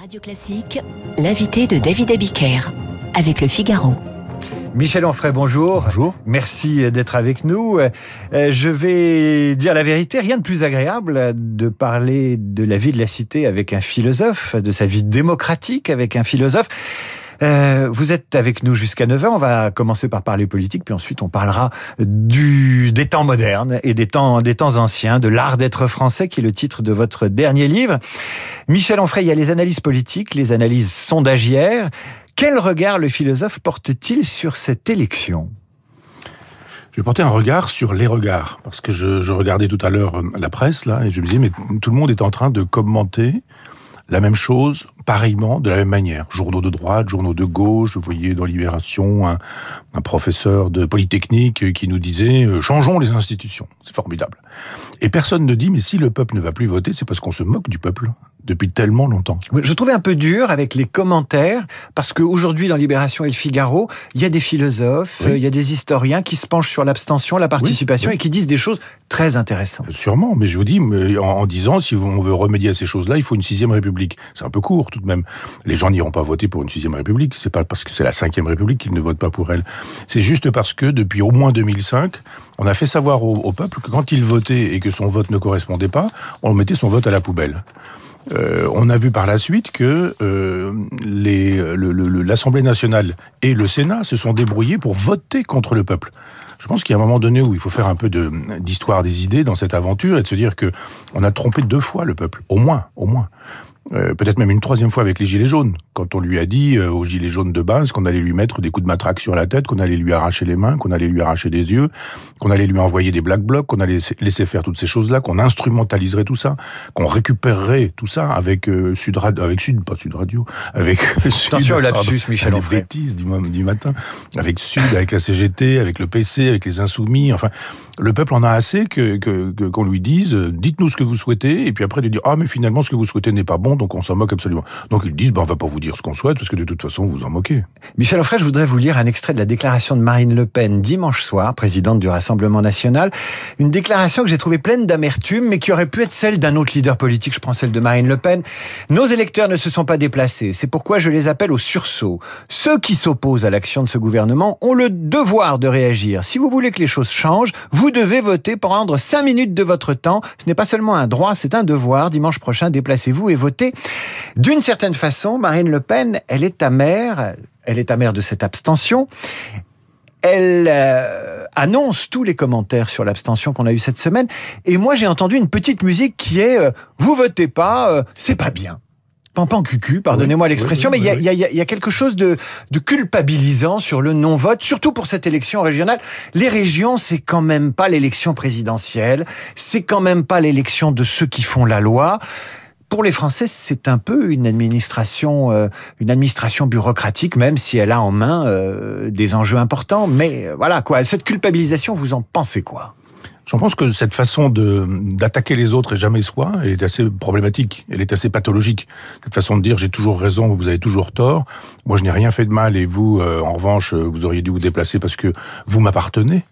Radio Classique, l'invité de David Abiker avec le Figaro. Michel Onfray, bonjour. Bonjour. Merci d'être avec nous. Euh, je vais dire la vérité, rien de plus agréable de parler de la vie de la cité avec un philosophe, de sa vie démocratique avec un philosophe. Euh, vous êtes avec nous jusqu'à 9h. On va commencer par parler politique, puis ensuite on parlera des temps modernes et des temps, anciens, de l'art d'être français, qui est le titre de votre dernier livre. Michel Onfray, il y a les analyses politiques, les analyses sondagières. Quel regard le philosophe porte-t-il sur cette élection? Je vais porter un regard sur les regards, parce que je, je regardais tout à l'heure la presse, là, et je me disais, mais tout le monde est en train de commenter la même chose, pareillement, de la même manière. Journaux de droite, journaux de gauche, je voyais dans Libération un, un professeur de Polytechnique qui nous disait euh, changeons les institutions. C'est formidable. Et personne ne dit mais si le peuple ne va plus voter, c'est parce qu'on se moque du peuple depuis tellement longtemps. Je trouvais un peu dur avec les commentaires parce qu'aujourd'hui dans Libération et le Figaro, il y a des philosophes, il y a des historiens qui se penchent sur l'abstention, la participation et qui disent des choses très intéressantes. Sûrement, mais je vous dis, en, en disant si on veut remédier à ces choses-là, il faut une sixième république. C'est un peu court tout de même. Les gens n'iront pas voter pour une sixième république. C'est pas parce que c'est la cinquième république qu'ils ne votent pas pour elle. C'est juste parce que depuis au moins 2005, on a fait savoir au, peuple que quand il votait et que son vote ne correspondait pas, on mettait son vote à la poubelle. Euh, on a vu par la suite que euh, l'Assemblée nationale et le Sénat se sont débrouillés pour voter contre le peuple. Je pense qu'il y a un moment donné où il faut faire un peu d'histoire des idées dans cette aventure et de se dire que on a trompé deux fois le peuple, au moins, au moins. Euh, peut-être même une troisième fois avec les gilets jaunes, quand on lui a dit euh, aux gilets jaunes de base qu'on allait lui mettre des coups de matraque sur la tête, qu'on allait lui arracher les mains, qu'on allait lui arracher des yeux, qu'on allait lui envoyer des black blocs, qu'on allait laisser faire toutes ces choses-là, qu'on instrumentaliserait tout ça, qu'on récupérerait tout ça avec euh, Sud Radio, avec Sud, pas Sud Radio, avec Sud, Attention au lapsus, Michel Les bêtises du, du matin, avec Sud, avec la CGT, avec le PC, avec les Insoumis, enfin, le peuple en a assez que qu'on lui dise, dites-nous ce que vous souhaitez, et puis après de dire, ah mais finalement ce que vous souhaitez n'est pas bon, donc on s'en moque absolument. Donc ils disent, ben, on va pas vous dire ce qu'on souhaite, parce que de toute façon, vous en moquez. Michel Offray, je voudrais vous lire un extrait de la déclaration de Marine Le Pen dimanche soir, présidente du Rassemblement National. Une déclaration que j'ai trouvée pleine d'amertume, mais qui aurait pu être celle d'un autre leader politique, je prends celle de Marine Le Pen. Nos électeurs ne se sont pas déplacés, c'est pourquoi je les appelle au sursaut. Ceux qui s'opposent à l'action de ce gouvernement ont le devoir de réagir. Si vous voulez que les choses changent, vous devez voter prendre cinq minutes de votre temps. Ce n'est pas seulement un droit, c'est un devoir. Dimanche prochain, déplacez-vous et votez d'une certaine façon, Marine Le Pen, elle est amère, elle est amère de cette abstention. Elle euh, annonce tous les commentaires sur l'abstention qu'on a eu cette semaine. Et moi, j'ai entendu une petite musique qui est euh, Vous votez pas, euh, c'est pas bien ». Pampan cucu, pardonnez-moi l'expression, mais il y, a, quelque chose de, de, culpabilisant sur le non-vote, surtout pour cette élection régionale. Les régions, c'est quand même pas l'élection présidentielle, c'est quand même pas l'élection de ceux qui font la loi pour les Français, c'est un peu une administration, euh, une administration bureaucratique, même si elle a en main euh, des enjeux importants. Mais euh, voilà quoi, cette culpabilisation, vous en pensez quoi? J'en pense que cette façon de d'attaquer les autres et jamais soi est assez problématique. Elle est assez pathologique. Cette façon de dire j'ai toujours raison, vous avez toujours tort. Moi, je n'ai rien fait de mal et vous, en revanche, vous auriez dû vous déplacer parce que vous m'appartenez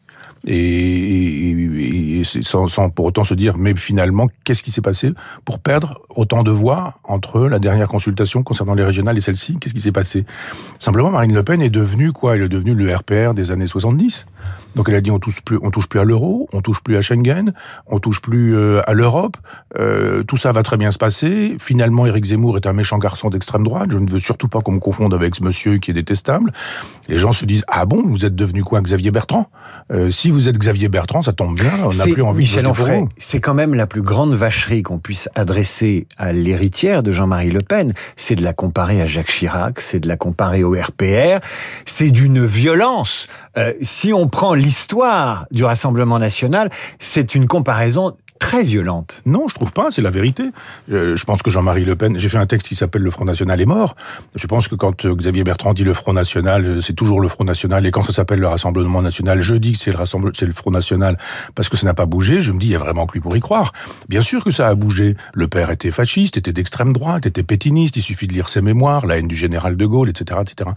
et, et, sans, sans, pour autant se dire mais finalement qu'est-ce qui s'est passé pour perdre autant de voix entre la dernière consultation concernant les régionales et celle-ci Qu'est-ce qui s'est passé? Simplement Marine Le Pen est devenue quoi? Elle est devenue le RPR des années 70. Donc elle a dit on touche plus, on touche plus à l'euro, on touche plus à Schengen, on touche plus euh, à l'Europe. Euh, tout ça va très bien se passer. Finalement, Éric Zemmour est un méchant garçon d'extrême droite. Je ne veux surtout pas qu'on me confonde avec ce monsieur qui est détestable. Les gens se disent ah bon, vous êtes devenu quoi, Xavier Bertrand? Euh, Si vous êtes Xavier Bertrand, ça tombe bien. On n'a plus envie Michel voter C'est quand même la plus grande vacherie qu'on puisse adresser à l'héritière de Jean-Marie Le Pen. C'est de la comparer à Jacques Chirac, c'est de la comparer au RPR. C'est d'une violence. Euh, si on prend l'histoire du Rassemblement national, c'est une comparaison très violente. Non, je trouve pas, c'est la vérité. Euh, je pense que Jean-Marie Le Pen, j'ai fait un texte qui s'appelle Le Front National est mort. Je pense que quand euh, Xavier Bertrand dit le Front National, euh, c'est toujours le Front National, et quand ça s'appelle le Rassemblement National, je dis que c'est le, c'est le Front National parce que ça n'a pas bougé, je me dis, il y a vraiment que lui pour y croire. Bien sûr que ça a bougé. Le père était fasciste, était d'extrême droite, était pétiniste, il suffit de lire ses mémoires, la haine du général de Gaulle, etc., etc.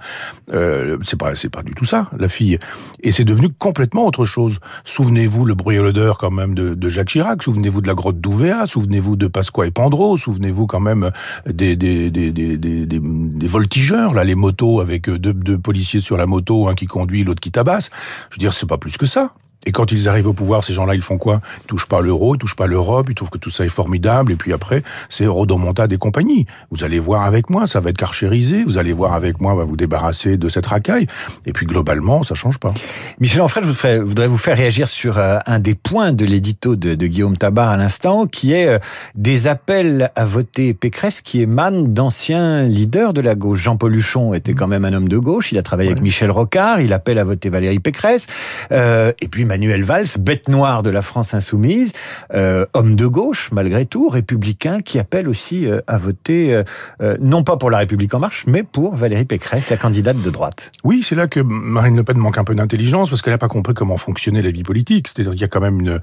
Euh, c'est pas, pas du tout ça, la fille. Et c'est devenu complètement autre chose. Souvenez-vous le bruit quand même de Jacques Chirac, souvenez-vous de la grotte d'Ouvéa, souvenez-vous de Pasqua et Pandro, souvenez-vous quand même des, des, des, des, des, voltigeurs, là, les motos avec deux, deux policiers sur la moto, un qui conduit, l'autre qui tabasse. Je veux dire, c'est pas plus que ça. Et quand ils arrivent au pouvoir, ces gens-là, ils font quoi? Ils touchent pas l'euro, ils touchent pas l'Europe, ils trouvent que tout ça est formidable, et puis après, c'est Rodomontade et compagnie. Vous allez voir avec moi, ça va être carchérisé, vous allez voir avec moi, on va vous débarrasser de cette racaille, et puis globalement, ça change pas. Michel Onfray, je voudrais vous faire réagir sur euh, un des points de l'édito de, de, Guillaume Tabar à l'instant, qui est euh, des appels à voter Pécresse qui émanent d'anciens leaders de la gauche. Jean-Paul Huchon était quand même un homme de gauche, il a travaillé ouais. avec Michel Rocard, il appelle à voter Valérie Pécresse, euh, et puis Manuel Valls, bête noire de la France insoumise, euh, homme de gauche malgré tout, républicain, qui appelle aussi euh, à voter, euh, non pas pour la République en marche, mais pour Valérie Pécresse, la candidate de droite. Oui, c'est là que Marine Le Pen manque un peu d'intelligence, parce qu'elle n'a pas compris comment fonctionnait la vie politique. C'est-à-dire qu'il y a quand même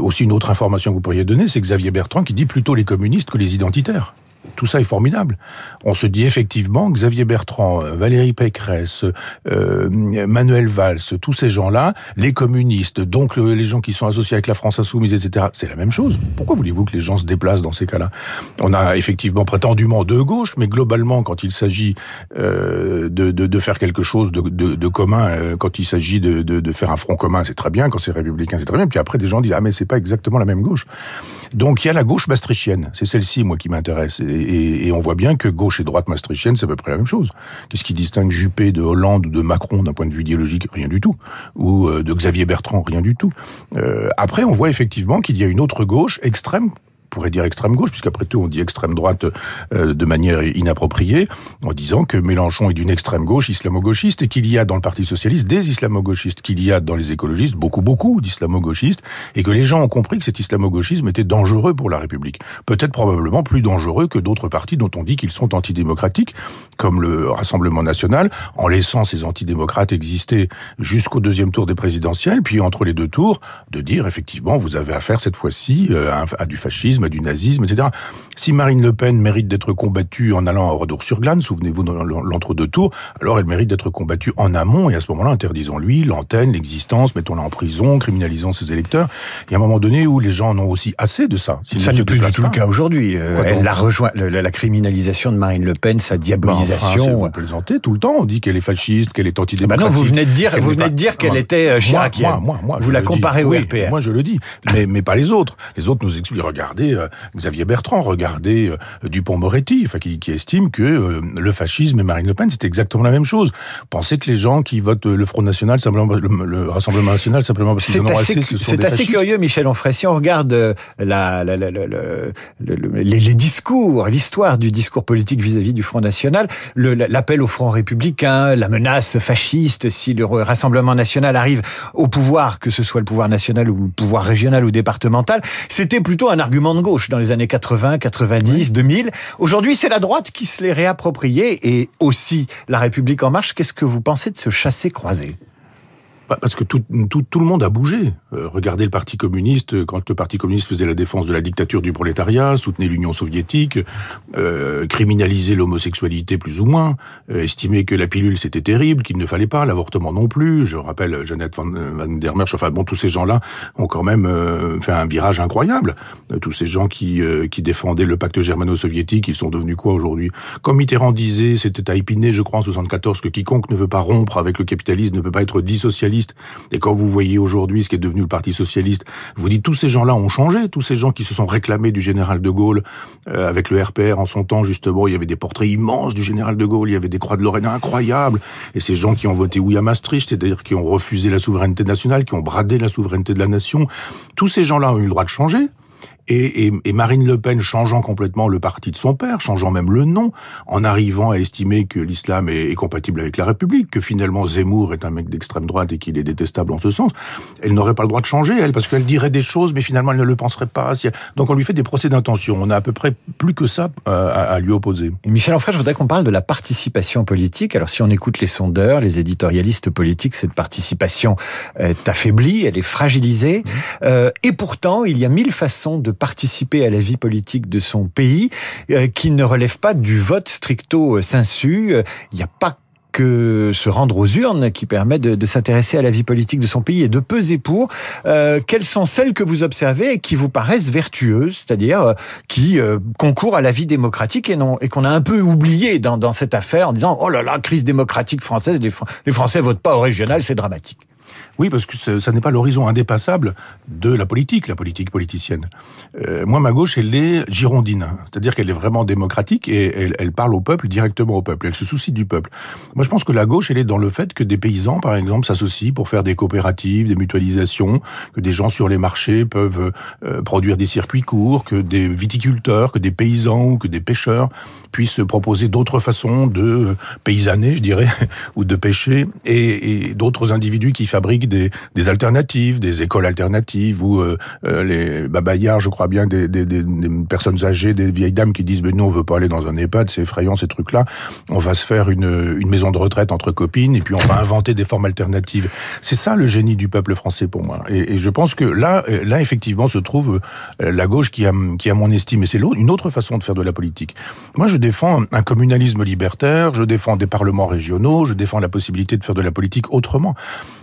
aussi une autre information que vous pourriez donner, c'est Xavier Bertrand qui dit plutôt les communistes que les identitaires tout ça est formidable. On se dit effectivement, Xavier Bertrand, Valérie Pécresse, euh, Manuel Valls, tous ces gens-là, les communistes, donc le, les gens qui sont associés avec la France insoumise, etc., c'est la même chose. Pourquoi voulez-vous que les gens se déplacent dans ces cas-là? On a effectivement prétendument deux gauches, mais globalement, quand il s'agit euh, de, de, de, faire quelque chose de, de, de commun, euh, quand il s'agit de, de, de faire un front commun, c'est très bien. Quand c'est républicain, c'est très bien. Puis après, des gens disent ah mais c'est pas exactement la même gauche. Donc il y a la gauche maastrichtienne. C'est celle-ci, moi, qui m'intéresse. Et, on voit bien que gauche et droite maastrichtienne, c'est à peu près la même chose. Qu'est-ce qui distingue Juppé de Hollande ou de Macron d'un point de vue idéologique? Rien du tout. Ou euh, de Xavier Bertrand Rien du tout. Euh, après, on voit effectivement qu'il y a une autre gauche extrême pourrait dire extrême gauche, puisqu'après tout on dit extrême droite euh, de manière inappropriée, en disant que Mélenchon est d'une extrême gauche islamo-gauchiste et qu'il y a dans le Parti socialiste des islamo-gauchistes, qu'il y a dans les écologistes beaucoup beaucoup d'islamo-gauchistes, et que les gens ont compris que cet islamo-gauchisme était dangereux pour la République. Peut-être probablement plus dangereux que d'autres partis dont on dit qu'ils sont antidémocratiques, comme le Rassemblement national, en laissant ces antidémocrates exister jusqu'au deuxième tour des présidentielles, puis entre les deux tours, de dire effectivement vous avez affaire cette fois-ci euh, à du fascisme du nazisme, etc. Si Marine Le Pen mérite d'être combattue en allant à Redour-sur-Glane, souvenez-vous dans l'entre-deux tours, alors elle mérite d'être combattue en amont, et à ce moment-là, interdisons-lui l'antenne, l'existence, mettons-la en prison, criminalisons ses électeurs. Il y a un moment donné où les gens en ont aussi assez de ça. Ça n'est plus du tout le cas aujourd'hui. Euh, elle la rejoint, la, la, criminalisation de Marine Le Pen, sa diabolisation. Ben enfin, vous plaisantez tout le temps. On dit qu'elle est fasciste, qu'elle est antidémocratique. Ben non, vous venez de dire, vous venez de dire qu'elle était chiracienne. Moi, moi, moi, vous la comparez au oui, RPR. Moi, je le dis, mais, mais pas les autres. Les autres nous expliquent. Regardez, euh, Xavier Bertrand, regardez euh, Dupont-Moretti, enfin, qui, qui, estime que euh, le fascisme et Marine Le Pen, c'est exactement la même chose. Pensez que les gens qui votent le Front National, simplement, le, le Rassemblement National, simplement parce qu'ils en ont assez, ce C'est assez curieux, Michel Onfray. Si on regarde la, la, la, les, les, discours, l'histoire du discours politique vis-à-vis -vis du Front National, l'appel au Front républicain, la menace fasciste, si le Rassemblement National arrive au pouvoir, que ce soit le pouvoir national ou le pouvoir régional ou départemental, c'était plutôt un argument de gauche dans les années 80, 90, oui. 2000. Aujourd'hui, c'est la droite qui se l'est réappropriée et aussi la République en marche. Qu'est-ce que vous pensez de ce chassé-croisé? Parce que tout, tout, tout, le monde a bougé. Euh, regardez le Parti communiste, quand le Parti communiste faisait la défense de la dictature du prolétariat, soutenait l'Union soviétique, euh, criminalisait l'homosexualité plus ou moins, euh, estimait que la pilule c'était terrible, qu'il ne fallait pas, l'avortement non plus. Je rappelle Jeannette van, der Merch, enfin bon, tous ces gens-là ont quand même euh, fait un virage incroyable. Euh, tous ces gens qui, qui défendaient le pacte germano-soviétique, ils sont devenus quoi aujourd'hui? Comme Mitterrand disait, c'était à Épinay, je crois, en 74, que quiconque ne veut pas rompre avec le capitalisme ne peut pas être et quand vous voyez aujourd'hui ce qui est devenu le Parti socialiste, vous dites tous ces gens-là ont changé, tous ces gens qui se sont réclamés du général de Gaulle euh, avec le RPR en son temps justement, il y avait des portraits immenses du général de Gaulle, il y avait des croix de Lorraine incroyables, et ces gens qui ont voté oui à Maastricht, c'est-à-dire qui ont refusé la souveraineté nationale, qui ont bradé la souveraineté de la nation, tous ces gens-là ont eu le droit de changer. Et, et, et, Marine Le Pen changeant complètement le parti de son père, changeant même le nom, en arrivant à estimer que l'islam est, est, compatible avec la République, que finalement Zemmour est un mec d'extrême droite et qu'il est détestable en ce sens, elle n'aurait pas le droit de changer, elle, parce qu'elle dirait des choses, mais finalement elle ne le penserait pas. Donc on lui fait des procès d'intention. On a à peu près plus que ça euh, à, à, lui opposer. Et Michel Onfray, je voudrais qu'on parle de la participation politique. Alors si on écoute les sondeurs, les éditorialistes politiques, cette participation est affaiblie, elle est fragilisée. Mmh. Euh, et pourtant, il y a mille façons de participer à la vie politique de son pays, euh, qui ne relève pas du vote stricto sensu. Il n'y a pas que se rendre aux urnes qui permet de, s'intéresser à la vie politique de son pays et de peser pour. Euh, quelles sont celles que vous observez et qui vous paraissent vertueuses, c'est-à-dire euh, qui euh, concourent à la vie démocratique et non et qu'on a un peu oublié dans, dans cette affaire en disant oh là là crise démocratique française, les, les Français votent pas au régional, c'est dramatique. Oui, parce que ça, n'est pas l'horizon indépassable de la politique, la politique politicienne. Euh, moi, ma gauche, elle est girondine, c'est-à-dire qu'elle est vraiment démocratique et elle, parle au peuple directement au peuple. Elle se soucie du peuple. Moi, je pense que la gauche, elle est dans le fait que des paysans, par exemple, s'associent pour faire des coopératives, des mutualisations, que des gens sur les marchés peuvent euh, produire des circuits courts, que des viticulteurs, que des paysans ou que des pêcheurs puissent proposer d'autres façons de paysanner, je dirais, ou de pêcher, et, et d'autres individus qui fabriquent des, des alternatives, des écoles alternatives, ou euh, euh, les babayards, je crois bien, des, des, des, personnes âgées, des vieilles dames qui disent mais nous on veut pas aller dans un EHPAD, c'est effrayant ces trucs-là. On va se faire une, une maison de retraite entre copines et puis on va inventer des formes alternatives. C'est ça le génie du peuple français pour moi. Et, et, je pense que là, là effectivement se trouve euh, la gauche qui a, qui a mon estime. Et c'est une autre façon de faire de la politique. Moi, je défends un communalisme libertaire, je défends des parlements régionaux, je défends la possibilité de faire de la politique autrement.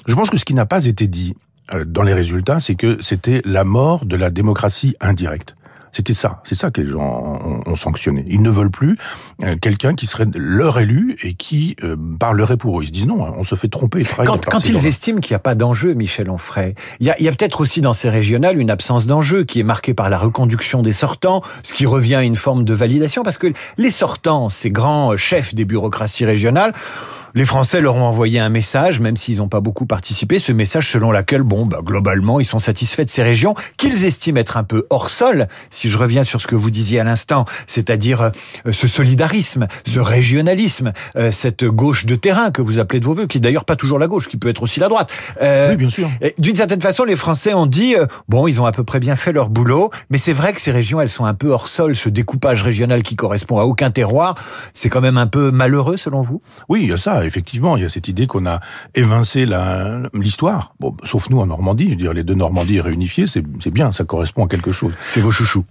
Je pense que ce qui n'a pas été dit euh, dans les résultats, c'est que c'était la mort de la démocratie indirecte. C'était ça, c'est ça que les gens ont, sanctionné. Ils ne veulent plus euh, quelqu'un qui serait leur élu et qui euh, parlerait pour eux. Ils se disent non, on se fait tromper. Quand, quand ils estiment qu'il n'y a pas d'enjeu, Michel Onfray, il y a, a peut-être aussi dans ces régionales une absence d'enjeu qui est marquée par la reconduction des sortants, ce qui revient à une forme de validation, parce que les sortants, ces grands chefs des bureaucraties régionales, les Français leur ont envoyé un message, même s'ils n'ont pas beaucoup participé, ce message selon lequel, bon, bah, globalement, ils sont satisfaits de ces régions qu'ils estiment être un peu hors sol, si je reviens sur ce que vous disiez à l'instant, c'est-à-dire euh, ce solidarisme, ce régionalisme, euh, cette gauche de terrain que vous appelez de vos voeux, qui est d'ailleurs pas toujours la gauche, qui peut être aussi la droite. Euh, oui, bien sûr. D'une certaine façon, les Français ont dit, bon, ils ont à peu près bien fait leur boulot, mais c'est vrai que ces régions, elles sont un peu hors sol, ce découpage régional qui correspond à aucun terroir, c'est quand même un peu malheureux selon vous? Oui, il effectivement, il y a cette idée qu'on a évincé l'histoire. Bon, sauf nous en Normandie, je dire, les deux Normandies réunifiées, c'est bien, ça correspond à quelque chose. C'est vos chouchous.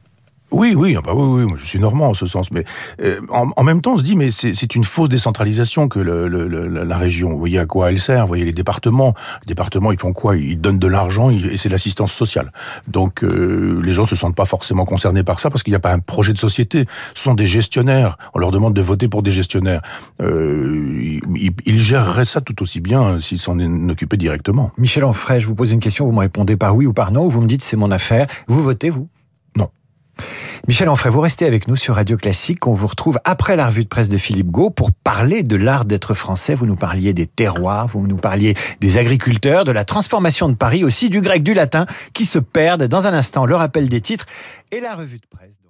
Oui, oui, ah bah oui, oui, je suis normand en ce sens, mais euh, en, même temps, on se dit, mais c'est une fausse décentralisation que le, le, la région. Vous voyez à quoi elle sert Vous voyez les départements. Les départements, ils font quoi? Ils donnent de l'argent et c'est l'assistance sociale. Donc euh, les gens se sentent pas forcément concernés par ça parce qu'il n'y a pas un projet de société. Ce sont des gestionnaires. On leur demande de voter pour des gestionnaires. Euh, ils, ils, géreraient ça tout aussi bien s'ils s'en occupaient directement. Michel Onfray, je vous pose une question, vous me répondez par oui ou par non, ou vous me dites c'est mon affaire. Vous votez, vous? Michel Onfray, vous restez avec nous sur Radio Classique. On vous retrouve après la revue de presse de Philippe Gau pour parler de l'art d'être français. Vous nous parliez des terroirs, vous nous parliez des agriculteurs, de la transformation de Paris, aussi du grec, du latin, qui se perdent. Dans un instant, le rappel des titres et la revue de presse.